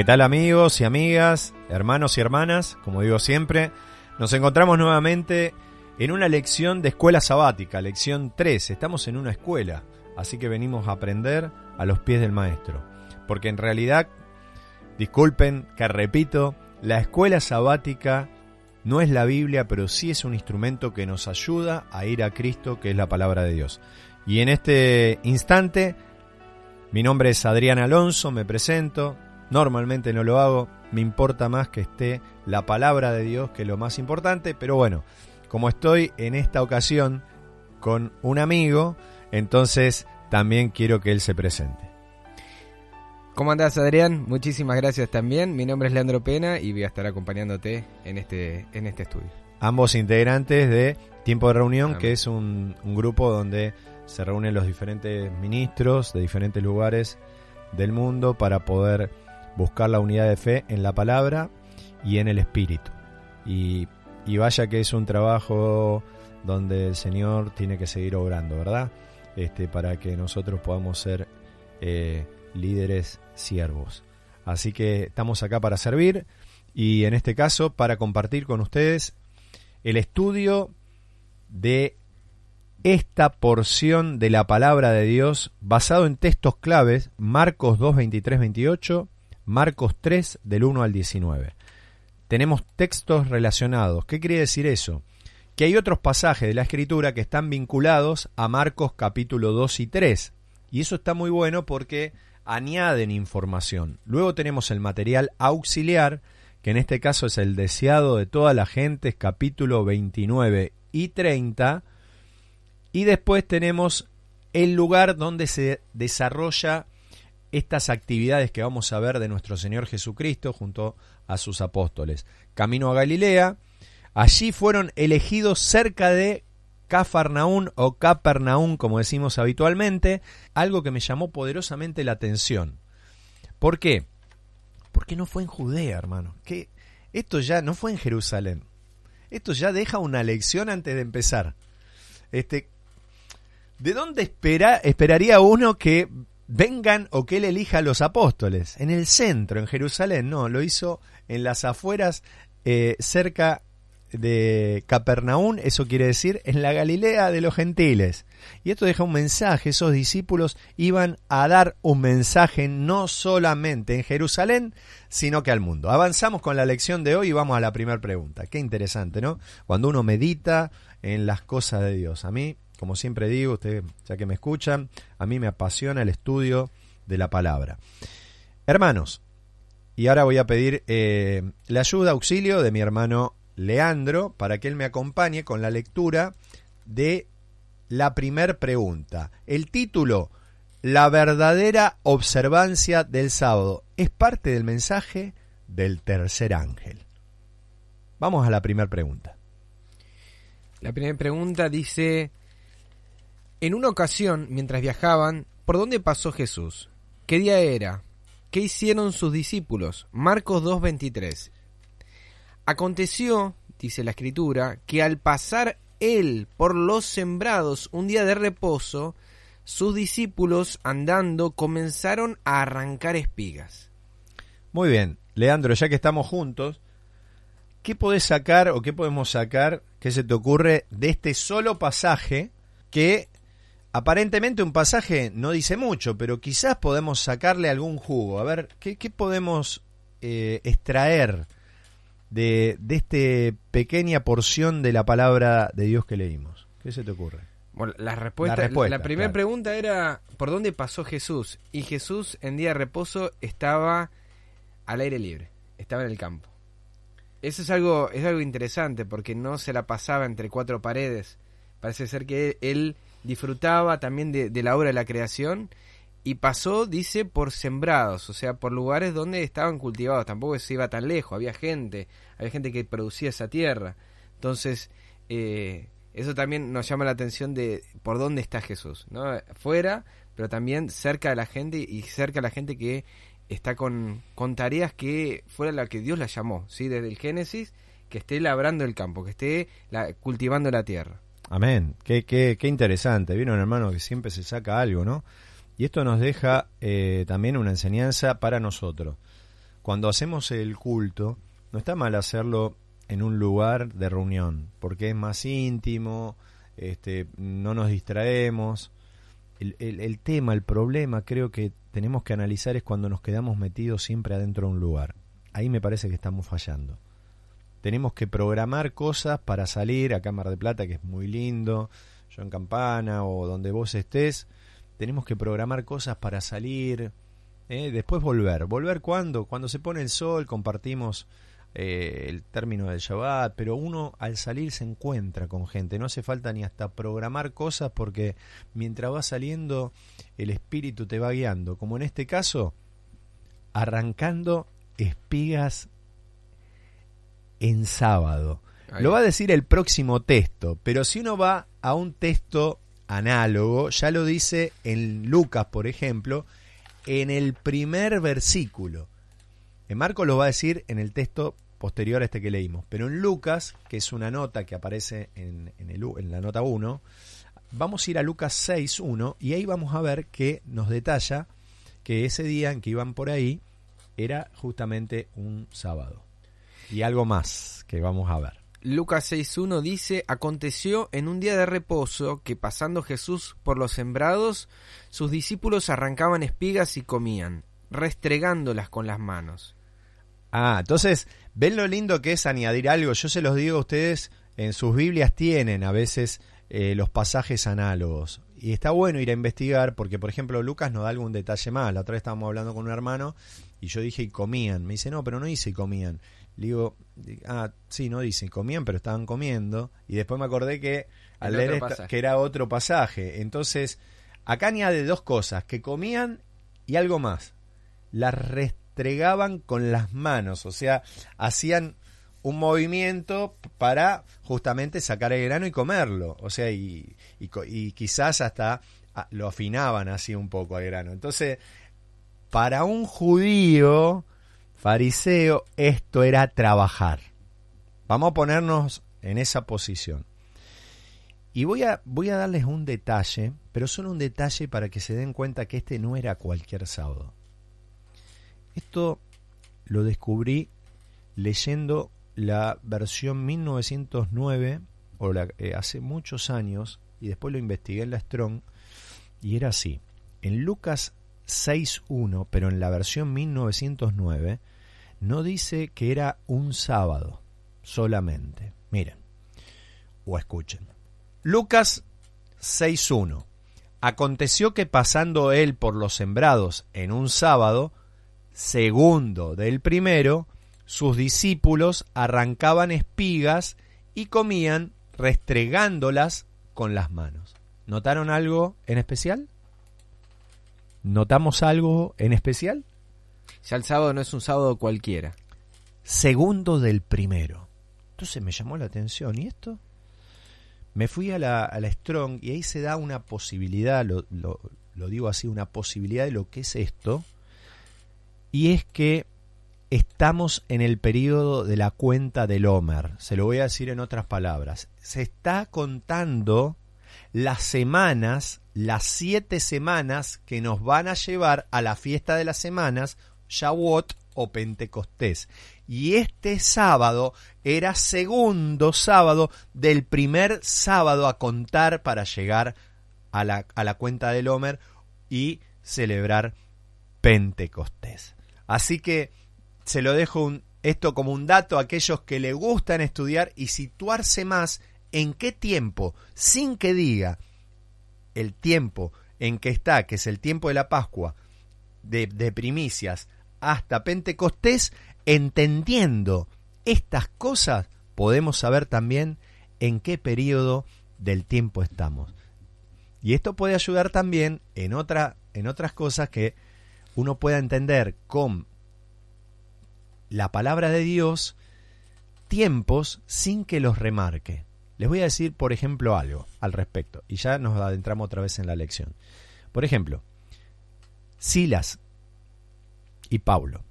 ¿Qué tal amigos y amigas, hermanos y hermanas? Como digo siempre, nos encontramos nuevamente en una lección de escuela sabática, lección 3. Estamos en una escuela, así que venimos a aprender a los pies del maestro. Porque en realidad, disculpen que repito, la escuela sabática no es la Biblia, pero sí es un instrumento que nos ayuda a ir a Cristo, que es la palabra de Dios. Y en este instante, mi nombre es Adrián Alonso, me presento, Normalmente no lo hago, me importa más que esté la palabra de Dios, que es lo más importante, pero bueno, como estoy en esta ocasión con un amigo, entonces también quiero que él se presente. ¿Cómo andás Adrián? Muchísimas gracias también. Mi nombre es Leandro Pena y voy a estar acompañándote en este, en este estudio. Ambos integrantes de Tiempo de Reunión, que es un, un grupo donde se reúnen los diferentes ministros de diferentes lugares del mundo para poder buscar la unidad de fe en la palabra y en el espíritu. Y, vaya que es un trabajo donde el Señor tiene que seguir obrando, ¿verdad? Este, para que nosotros podamos ser eh, líderes siervos. Así que estamos acá para servir y en este caso para compartir con ustedes el estudio de esta porción de la palabra de Dios basado en textos claves, Marcos 2, 23, 28, Marcos 3 del 1 al 19. Tenemos textos relacionados. ¿Qué quiere decir eso? Que hay otros pasajes de la escritura que están vinculados a Marcos capítulo 2 y 3. Y eso está muy bueno porque añaden información. Luego tenemos el material auxiliar, que en este caso es el deseado de toda la gente, capítulo 29 y 30. Y después tenemos el lugar donde se desarrolla estas actividades que vamos a ver de nuestro Señor Jesucristo junto a sus apóstoles. Camino a Galilea, allí fueron elegidos cerca de Cafarnaún o Capernaún, como decimos habitualmente, algo que me llamó poderosamente la atención. ¿Por qué? Porque no fue en Judea, hermano. Que esto ya no fue en Jerusalén. Esto ya deja una lección antes de empezar. Este, ¿De dónde espera, esperaría uno que vengan o que él elija a los apóstoles. En el centro, en Jerusalén, no, lo hizo en las afueras, eh, cerca de Capernaún, eso quiere decir en la Galilea de los gentiles. Y esto deja un mensaje, esos discípulos iban a dar un mensaje no solamente en Jerusalén, sino que al mundo. Avanzamos con la lección de hoy y vamos a la primera pregunta. Qué interesante, ¿no? Cuando uno medita en las cosas de Dios. A mí como siempre digo, ustedes ya que me escuchan, a mí me apasiona el estudio de la palabra. Hermanos, y ahora voy a pedir eh, la ayuda, auxilio de mi hermano Leandro para que él me acompañe con la lectura de la primer pregunta. El título, La verdadera observancia del sábado, es parte del mensaje del tercer ángel. Vamos a la primera pregunta. La primera pregunta dice, en una ocasión, mientras viajaban, ¿por dónde pasó Jesús? ¿Qué día era? ¿Qué hicieron sus discípulos? Marcos 2.23. Aconteció, dice la escritura, que al pasar él por los sembrados un día de reposo, sus discípulos andando comenzaron a arrancar espigas. Muy bien, Leandro, ya que estamos juntos, ¿qué podés sacar o qué podemos sacar, qué se te ocurre de este solo pasaje que aparentemente un pasaje no dice mucho, pero quizás podemos sacarle algún jugo? A ver, ¿qué, qué podemos eh, extraer de, de esta pequeña porción de la palabra de Dios que leímos? ¿Qué se te ocurre? Bueno, la respuesta, La respuesta, la primera claro. pregunta era ¿por dónde pasó Jesús? Y Jesús en día de reposo estaba al aire libre, estaba en el campo. Eso es algo, es algo interesante porque no se la pasaba entre cuatro paredes. Parece ser que él disfrutaba también de, la obra de la creación y pasó, dice, por sembrados, o sea, por lugares donde estaban cultivados. Tampoco se iba tan lejos, había gente, había gente que producía esa tierra. Entonces, eh, eso también nos llama la atención de por dónde está Jesús, ¿no? Fuera, pero también cerca de la gente y cerca de la gente que está con, con tareas que fuera la que Dios la llamó, ¿sí? Desde el Génesis, que esté labrando el campo, que esté la- cultivando la tierra. Amén. Qué, qué, qué interesante. Vieron, hermano, que siempre se saca algo, ¿no? Y esto nos deja eh, también una enseñanza para nosotros. Cuando hacemos el culto, no está mal hacerlo en un lugar de reunión, porque es más íntimo, este, no nos distraemos. El, el- el tema, el problema, creo que tenemos que analizar es cuando nos quedamos metidos siempre adentro de un lugar. Ahí me parece que estamos fallando tenemos que programar cosas para salir a Cámara de Plata, que es muy lindo, yo en Campana o donde vos estés, tenemos que programar cosas para salir, ¿eh? después volver. ¿Volver cuándo? Cuando se pone el sol, compartimos eh, el término del Shabbat, pero uno al salir se encuentra con gente, no hace falta ni hasta programar cosas porque mientras va saliendo el espíritu te va guiando, como en este caso, arrancando espigas en sábado. Ahí. Lo va a decir el próximo texto, pero si uno va a un texto análogo, ya lo dice en Lucas, por ejemplo, en el primer versículo. En Marcos lo va a decir en el texto posterior a este que leímos, pero en Lucas, que es una nota que aparece en, en el u- en la nota 1, vamos a ir a Lucas 6.1 y ahí vamos a ver que nos detalla que ese día en que iban por ahí era justamente un sábado. Y algo más que vamos a ver. Lucas 6.1 dice, aconteció en un día de reposo que pasando Jesús por los sembrados, sus discípulos arrancaban espigas y comían, restregándolas con las manos. Ah, entonces, ven lo lindo que es añadir algo. Yo se los digo a ustedes, en sus Biblias tienen a veces eh, los pasajes análogos. Y está bueno ir a investigar porque, por ejemplo, Lucas nos da algún detalle más. La otra vez estábamos hablando con un hermano y yo dije y comían. Me dice, no, pero no dice y comían. Le digo, ah, sí, no dice comían, pero estaban comiendo. Y después me acordé que al leer esta- que era otro pasaje. Entonces, acá añade dos cosas, que comían y algo más. Las restregaban con las manos, o sea, hacían un movimiento para justamente sacar el grano y comerlo, o sea, y, y y quizás hasta ah, lo afinaban así un poco al grano. Entonces, para un judío fariseo, esto era trabajar. Vamos a ponernos en esa posición. Y voy a, voy a darles un detalle, pero solo un detalle para que se den cuenta que este no era cualquier sábado. Esto lo descubrí leyendo la versión 1909, o la- eh, hace muchos años, y después lo investigué en la Strong, y era así. En Lucas 6.1, pero en la versión 1909, no dice que era un sábado solamente. Miren, o escuchen. Lucas 6.1. Aconteció que pasando él por los sembrados en un sábado, segundo del primero, sus discípulos arrancaban espigas y comían restregándolas con las manos. ¿Notaron algo en especial? ¿Notamos algo en especial? Ya el sábado no es un sábado cualquiera. Segundo del primero. Entonces me llamó la atención. ¿Y esto? Me fui a la, a la Strong y ahí se da una posibilidad, lo, lo, lo digo así, una posibilidad de lo que es esto. Y es que estamos en el periodo de la cuenta del Homer. Se lo voy a decir en otras palabras. Se está contando las semanas, las siete semanas que nos van a llevar a la fiesta de las semanas, Shavuot o Pentecostés. Y este sábado era segundo sábado del primer sábado a contar para llegar a la, a la cuenta del Homer y celebrar Pentecostés. Así que se lo dejo esto como un dato a aquellos que le gustan estudiar y situarse más en qué tiempo, sin que diga el tiempo en que está, que es el tiempo de la Pascua, de, primicias, hasta Pentecostés, entendiendo estas cosas, podemos saber también en qué periodo del tiempo estamos. Y esto puede ayudar también en, en otras cosas que uno pueda entender con la palabra de Dios tiempos sin que los remarque. Les voy a decir, por ejemplo, algo al respecto, y ya nos adentramos otra vez en la lección. Por ejemplo, Silas y Paulo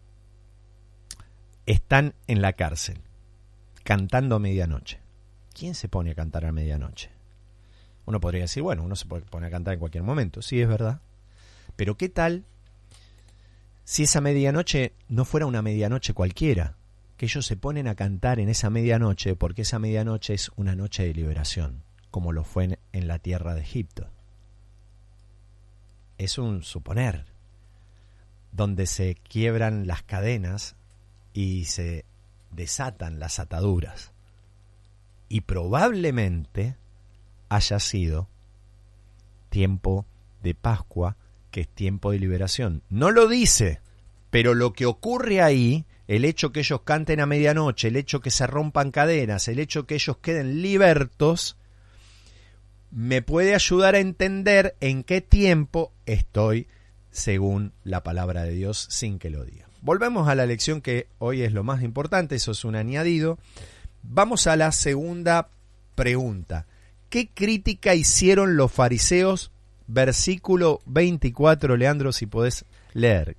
están en la cárcel, cantando a medianoche. ¿Quién se pone a cantar a medianoche? Uno podría decir, bueno, uno se puede poner a cantar en cualquier momento, sí es verdad. Pero ¿qué tal si esa medianoche no fuera una medianoche cualquiera? Que ellos se ponen a cantar en esa medianoche porque esa medianoche es una noche de liberación, como lo fue en, en la tierra de Egipto. Es un suponer, donde se quiebran las cadenas y se desatan las ataduras. Y probablemente haya sido tiempo de Pascua, que es tiempo de liberación. No lo dice, pero lo que ocurre ahí, el hecho que ellos canten a medianoche, el hecho que se rompan cadenas, el hecho que ellos queden libertos, me puede ayudar a entender en qué tiempo estoy según la palabra de Dios sin que lo diga. Volvemos a la lección que hoy es lo más importante, eso es un añadido. Vamos a la segunda pregunta. ¿Qué crítica hicieron los fariseos? Versículo 24, Leandro, si podés leer.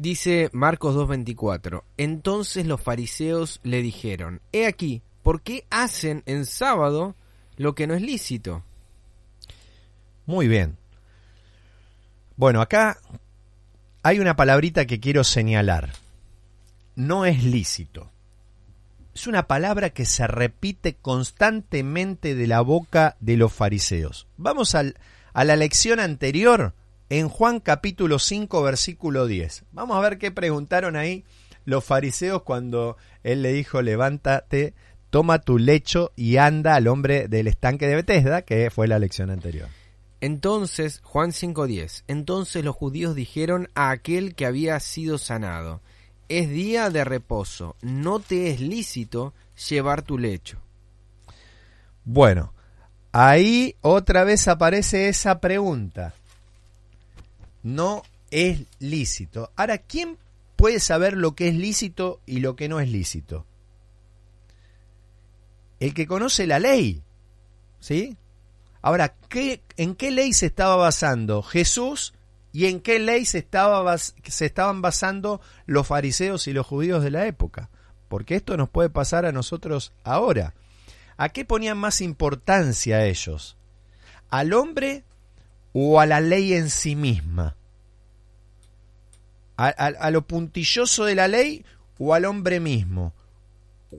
Dice Marcos 2.24, entonces los fariseos le dijeron, he aquí, ¿por qué hacen en sábado lo que no es lícito? Muy bien. Bueno, acá hay una palabrita que quiero señalar. No es lícito. Es una palabra que se repite constantemente de la boca de los fariseos. Vamos al, a la lección anterior, en Juan capítulo 5, versículo 10. Vamos a ver qué preguntaron ahí los fariseos cuando él le dijo, levántate, toma tu lecho y anda al hombre del estanque de Bethesda, que fue la lección anterior. Entonces, Juan 5.10, entonces los judíos dijeron a aquel que había sido sanado, es día de reposo, no te es lícito llevar tu lecho. Bueno, ahí otra vez aparece esa pregunta. No es lícito. Ahora, ¿quién puede saber lo que es lícito y lo que no es lícito? El que conoce la ley, ¿sí? Ahora, ¿qué, ¿en qué ley se estaba basando Jesús y en qué ley se, estaba se estaban basando los fariseos y los judíos de la época? Porque esto nos puede pasar a nosotros ahora. ¿A qué ponían más importancia ellos? ¿Al hombre o a la ley en sí misma? ¿A, lo puntilloso de la ley o al hombre mismo?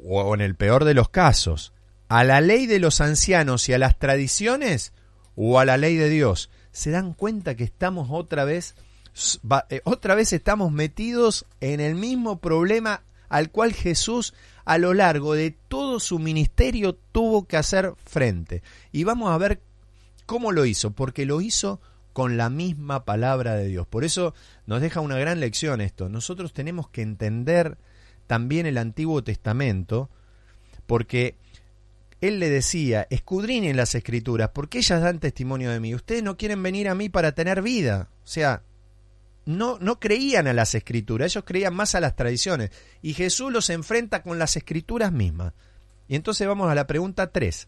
O en el peor de los casos, a la ley de los ancianos y a las tradiciones o a la ley de Dios, se dan cuenta que estamos otra vez eh, otra vez estamos metidos en el mismo problema al cual Jesús a lo largo de todo su ministerio tuvo que hacer frente. Y vamos a ver cómo lo hizo, porque lo hizo con la misma palabra de Dios. Por eso nos deja una gran lección esto. Nosotros tenemos que entender también el Antiguo Testamento, porque él le decía, escudriñen las escrituras, porque ellas dan testimonio de mí. Ustedes no quieren venir a mí para tener vida. O sea, no, no creían a las escrituras, ellos creían más a las tradiciones. Y Jesús los enfrenta con las escrituras mismas. Y entonces vamos a la pregunta 3.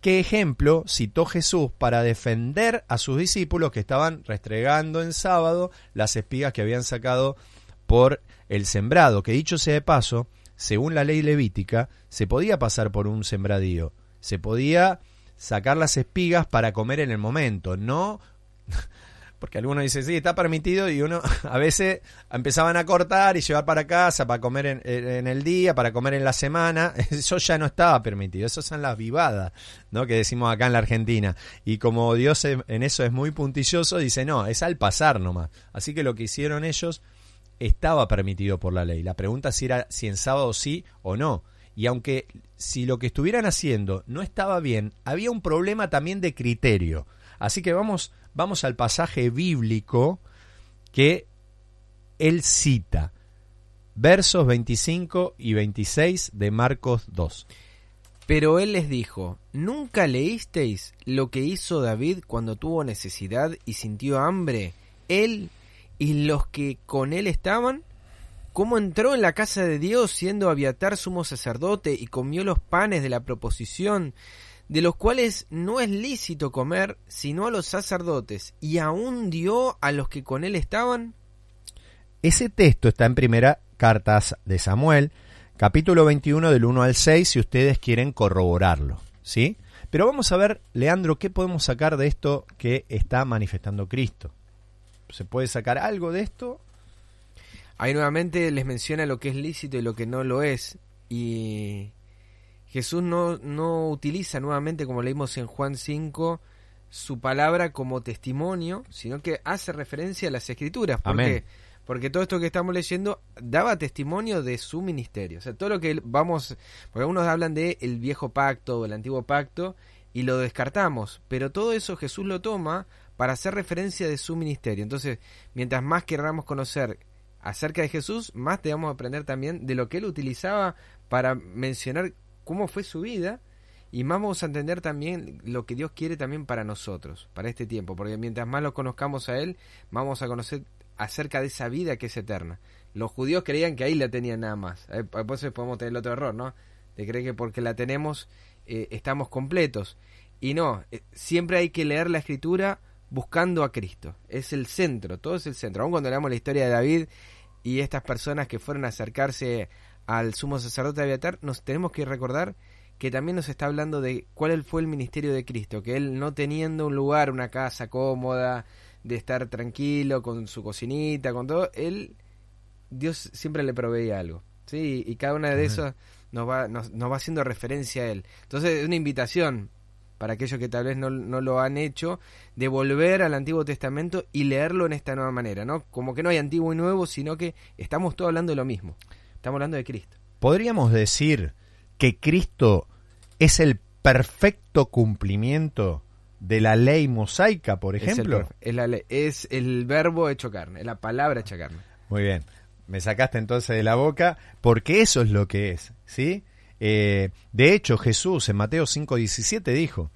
¿Qué ejemplo citó Jesús para defender a sus discípulos que estaban restregando en sábado las espigas que habían sacado por el sembrado? Que dicho sea de paso, según la ley levítica, se podía pasar por un sembradío, se podía sacar las espigas para comer en el momento, no porque algunos dicen, sí, está permitido y uno a veces empezaban a cortar y llevar para casa, para comer en, el día, para comer en la semana, eso ya no estaba permitido, eso son las vivadas, ¿no? Que decimos acá en la Argentina. Y como Dios en eso es muy puntilloso, dice, no, es al pasar nomás. Así que lo que hicieron ellos estaba permitido por la ley. La pregunta si era si en sábado sí o no. Y aunque si lo que estuvieran haciendo no estaba bien, había un problema también de criterio. Así que vamos vamos al pasaje bíblico que él cita, versos 25 y 26 de Marcos 2. Pero él les dijo, ¿nunca leísteis lo que hizo David cuando tuvo necesidad y sintió hambre? Él y los que con él estaban. ¿Cómo entró en la casa de Dios siendo Abiatar sumo sacerdote y comió los panes de la proposición de los cuales no es lícito comer sino a los sacerdotes, y aún dio a los que con él estaban? Ese texto está en primera cartas de Samuel, capítulo 21 del 1 al 6, si ustedes quieren corroborarlo, ¿sí? Pero vamos a ver, Leandro, qué podemos sacar de esto que está manifestando Cristo. ¿Se puede sacar algo de esto? Ahí nuevamente les menciona lo que es lícito y lo que no lo es. Y Jesús no, no utiliza nuevamente, como leímos en Juan 5, su palabra como testimonio, sino que hace referencia a las escrituras. ¿Por qué? Porque todo esto que estamos leyendo daba testimonio de su ministerio. O sea, todo lo que vamos, porque algunos hablan de el viejo pacto o el antiguo pacto y lo descartamos, pero todo eso Jesús lo toma para hacer referencia de su ministerio. Entonces, mientras más queramos conocer acerca de Jesús, más debemos aprender también de lo que él utilizaba para mencionar cómo fue su vida y más vamos a entender también lo que Dios quiere también para nosotros, para este tiempo, porque mientras más lo conozcamos a Él, vamos a conocer acerca de esa vida que es eterna. Los judíos creían que ahí la tenían nada más, eh, por eso podemos tener el otro error, ¿no? De creer que porque la tenemos eh, estamos completos. Y no, eh, siempre hay que leer la escritura buscando a Cristo. Es el centro, todo es el centro. Aun cuando leamos la historia de David y estas personas que fueron a acercarse al sumo sacerdote Abiatar, nos tenemos que recordar que también nos está hablando de cuál fue el ministerio de Cristo, que él no teniendo un lugar, una casa cómoda, de estar tranquilo con su cocinita, con todo, él, Dios siempre le proveía algo, ¿sí? Y cada una de esos nos va, nos, va haciendo referencia a él. Entonces es una invitación para aquellos que tal vez no, no, lo han hecho, de volver al Antiguo Testamento y leerlo en esta nueva manera, ¿no? Como que no hay antiguo y nuevo, sino que estamos todos hablando de lo mismo. Estamos hablando de Cristo. ¿Podríamos decir que Cristo es el perfecto cumplimiento de la ley mosaica, por ejemplo? Es el, es, el verbo hecho carne, la palabra hecha carne. Muy bien, me sacaste entonces de la boca, porque eso es lo que es, ¿sí? Eh, de hecho, Jesús en Mateo 5:17 dijo,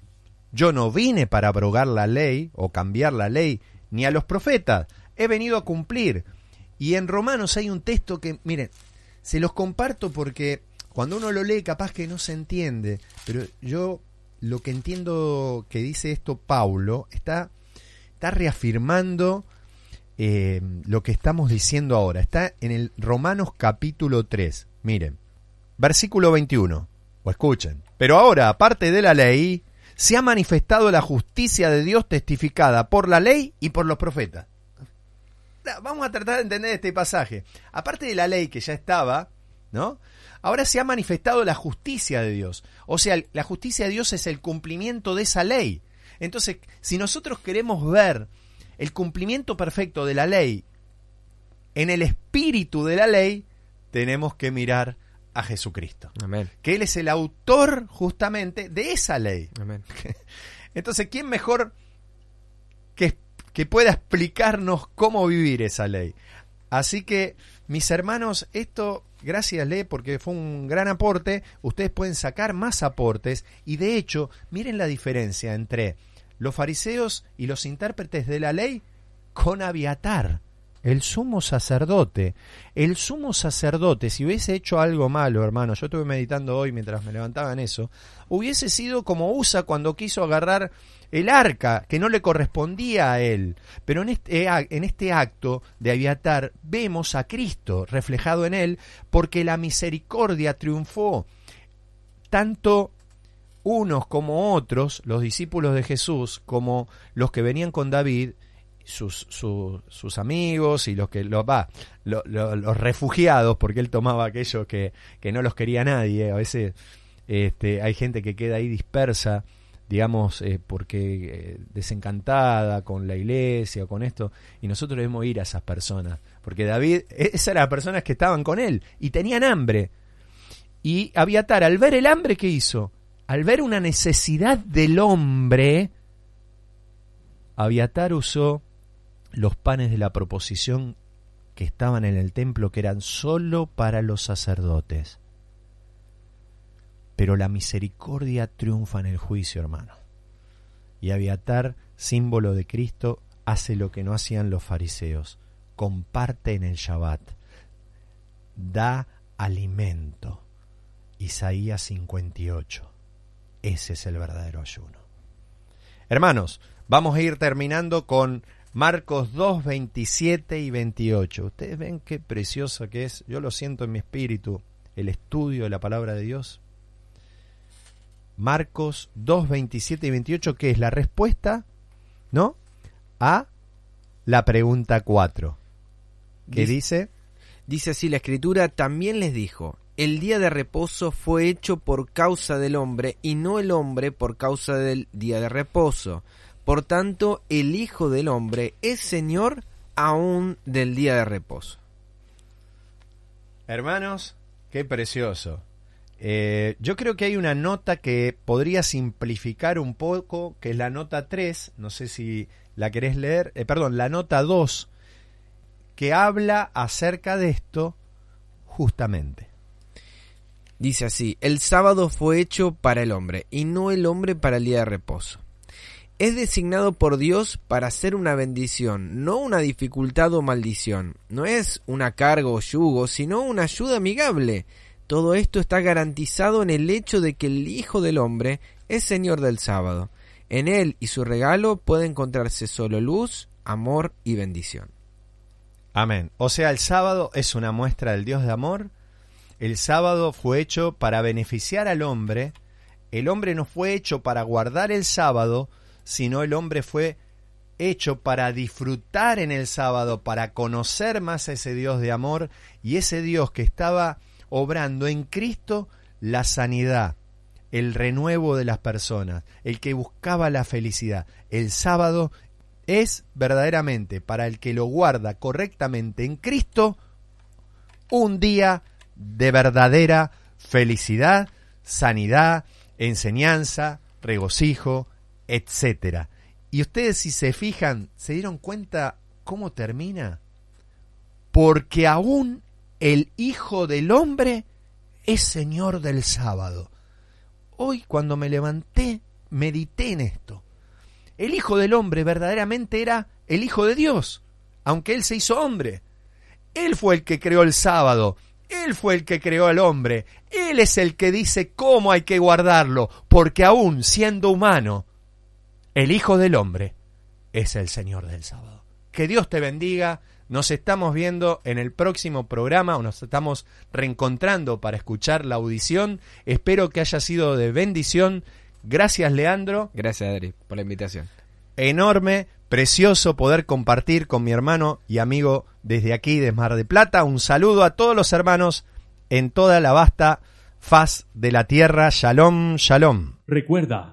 yo no vine para abrogar la ley o cambiar la ley, ni a los profetas, he venido a cumplir. Y en Romanos hay un texto que, miren, se los comparto porque cuando uno lo lee capaz que no se entiende, pero yo lo que entiendo que dice esto Paulo está, está reafirmando eh, lo que estamos diciendo ahora. Está en el Romanos capítulo 3. Miren, versículo 21. O escuchen. Pero ahora, aparte de la ley, se ha manifestado la justicia de Dios testificada por la ley y por los profetas vamos a tratar de entender este pasaje. Aparte de la ley que ya estaba, ¿no? Ahora se ha manifestado la justicia de Dios. O sea, la justicia de Dios es el cumplimiento de esa ley. Entonces, si nosotros queremos ver el cumplimiento perfecto de la ley en el espíritu de la ley, tenemos que mirar a Jesucristo. Amén. Que Él es el autor justamente de esa ley. Amén. Entonces, ¿quién mejor que que pueda explicarnos cómo vivir esa ley. Así que, mis hermanos, esto, gracias Le, porque fue un gran aporte, ustedes pueden sacar más aportes y de hecho, miren la diferencia entre los fariseos y los intérpretes de la ley con Aviatar. El sumo sacerdote. El sumo sacerdote, si hubiese hecho algo malo, hermano, yo estuve meditando hoy mientras me levantaba en eso, hubiese sido como Usa cuando quiso agarrar el arca, que no le correspondía a él. Pero en este, en este acto de Aviatar vemos a Cristo reflejado en él, porque la misericordia triunfó. Tanto unos como otros, los discípulos de Jesús, como los que venían con David, sus, sus amigos y los que los va, los refugiados, porque él tomaba aquellos que, que no los quería nadie. A veces este, hay gente que queda ahí dispersa, digamos, eh, porque eh, desencantada con la iglesia o con esto, y nosotros debemos ir a esas personas, porque David, e-, esas eran las personas que estaban con él y tenían hambre. Y Abiatar, al ver el hambre, ¿qué hizo? al ver una necesidad del hombre, Abiatar usó los panes de la proposición que estaban en el templo, que eran sólo para los sacerdotes. Pero la misericordia triunfa en el juicio, hermano. Y Abiatar, símbolo de Cristo, hace lo que no hacían los fariseos. Comparte en el Shabbat. Da alimento. Isaías 58. Ese es el verdadero ayuno. Hermanos, vamos a ir terminando con Marcos 2, 27 y 28. Ustedes ven qué preciosa que es. Yo lo siento en mi espíritu, el estudio de la palabra de Dios. Marcos 2, 27 y 28, que es la respuesta, ¿no? A la pregunta 4. ¿Qué dice? Dice así la escritura, también les dijo, el día de reposo fue hecho por causa del hombre y no el hombre por causa del día de reposo. Por tanto, el Hijo del Hombre es Señor aún del día de reposo. Hermanos, qué precioso. Eh, yo creo que hay una nota que podría simplificar un poco, que es la nota 3, no sé si la querés leer, eh, perdón, la nota 2, que habla acerca de esto justamente. Dice así, el sábado fue hecho para el hombre y no el hombre para el día de reposo. Es designado por Dios para ser una bendición, no una dificultad o maldición. No es una carga o yugo, sino una ayuda amigable. Todo esto está garantizado en el hecho de que el Hijo del Hombre es Señor del sábado. En Él y su regalo puede encontrarse solo luz, amor y bendición. Amén. O sea, el sábado es una muestra del Dios de amor el sábado fue hecho para beneficiar al hombre. El hombre no fue hecho para guardar el sábado, sino el hombre fue hecho para disfrutar en el sábado, para conocer más a ese Dios de amor y ese Dios que estaba obrando en Cristo la sanidad, el renuevo de las personas, el que buscaba la felicidad. El sábado es verdaderamente para el que lo guarda correctamente en Cristo un día de verdadera felicidad, sanidad, enseñanza, regocijo, etc. Y ustedes si se fijan, ¿se dieron cuenta cómo termina? Porque aún el Hijo del Hombre es Señor del sábado. Hoy cuando me levanté, medité en esto. El Hijo del Hombre verdaderamente era el Hijo de Dios, aunque Él se hizo hombre. Él fue el que creó el sábado, él fue el que creó al hombre. Él es el que dice cómo hay que guardarlo, porque aún siendo humano, el Hijo del Hombre es el Señor del sábado. Que Dios te bendiga. Nos estamos viendo en el próximo programa o nos estamos reencontrando para escuchar la audición. Espero que haya sido de bendición. Gracias, Leandro. Gracias, Adri, por la invitación. Enorme precioso poder compartir con mi hermano y amigo desde aquí, de Mar de Plata. Un saludo a todos los hermanos en toda la vasta faz de la tierra. Shalom, shalom. Recuerda,